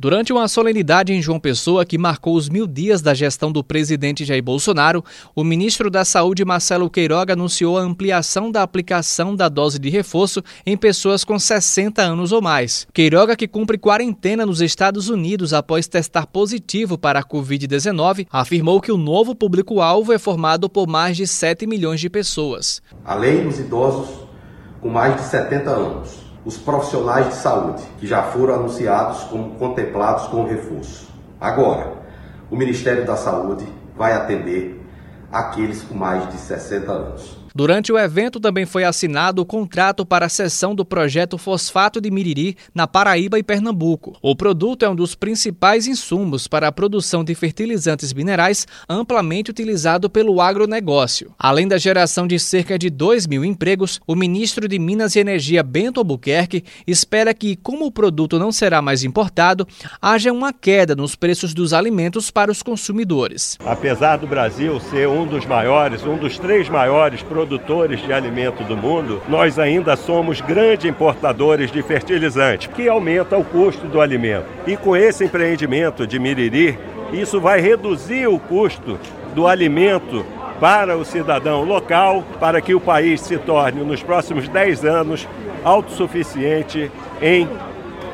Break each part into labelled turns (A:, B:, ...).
A: Durante uma solenidade em João Pessoa que marcou os mil dias da gestão do presidente Jair Bolsonaro, o ministro da Saúde, Marcelo Queiroga, anunciou a ampliação da aplicação da dose de reforço em pessoas com 60 anos ou mais. Queiroga, que cumpre quarentena nos Estados Unidos após testar positivo para a Covid-19, afirmou que o novo público-alvo é formado por mais de 7 milhões de pessoas.
B: Além dos idosos com mais de 70 anos os profissionais de saúde, que já foram anunciados como contemplados com reforço. Agora, o Ministério da Saúde vai atender aqueles com mais de 60 anos.
A: Durante o evento também foi assinado o contrato para a cessão do projeto Fosfato de Miriri na Paraíba e Pernambuco. O produto é um dos principais insumos para a produção de fertilizantes minerais amplamente utilizado pelo agronegócio. Além da geração de cerca de 2 mil empregos, o ministro de Minas e Energia Bento Albuquerque espera que, como o produto não será mais importado, haja uma queda nos preços dos alimentos para os consumidores.
C: Apesar do Brasil ser um dos maiores, um dos três maiores produtores produtores de alimento do mundo, nós ainda somos grandes importadores de fertilizante, que aumenta o custo do alimento. E com esse empreendimento de Miriri, isso vai reduzir o custo do alimento para o cidadão local, para que o país se torne, nos próximos 10 anos, autossuficiente em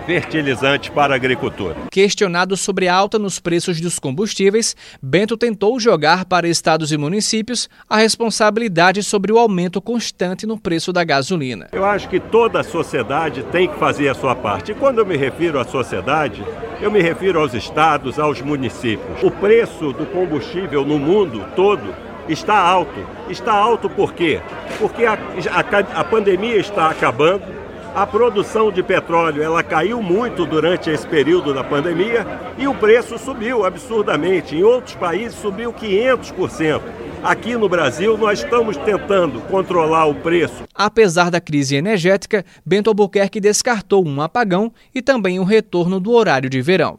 C: fertilizantes para a agricultura.
A: Questionado sobre a alta nos preços dos combustíveis, Bento tentou jogar para estados e municípios a responsabilidade sobre o aumento constante no preço da gasolina.
C: Eu acho que toda a sociedade tem que fazer a sua parte. E quando eu me refiro à sociedade, eu me refiro aos estados, aos municípios. O preço do combustível no mundo todo está alto. Está alto por quê? Porque a, a, a pandemia está acabando a produção de petróleo ela caiu muito durante esse período da pandemia e o preço subiu absurdamente. Em outros países subiu 500%. Aqui no Brasil, nós estamos tentando controlar o preço.
A: Apesar da crise energética, Bento Albuquerque descartou um apagão e também o retorno do horário de verão.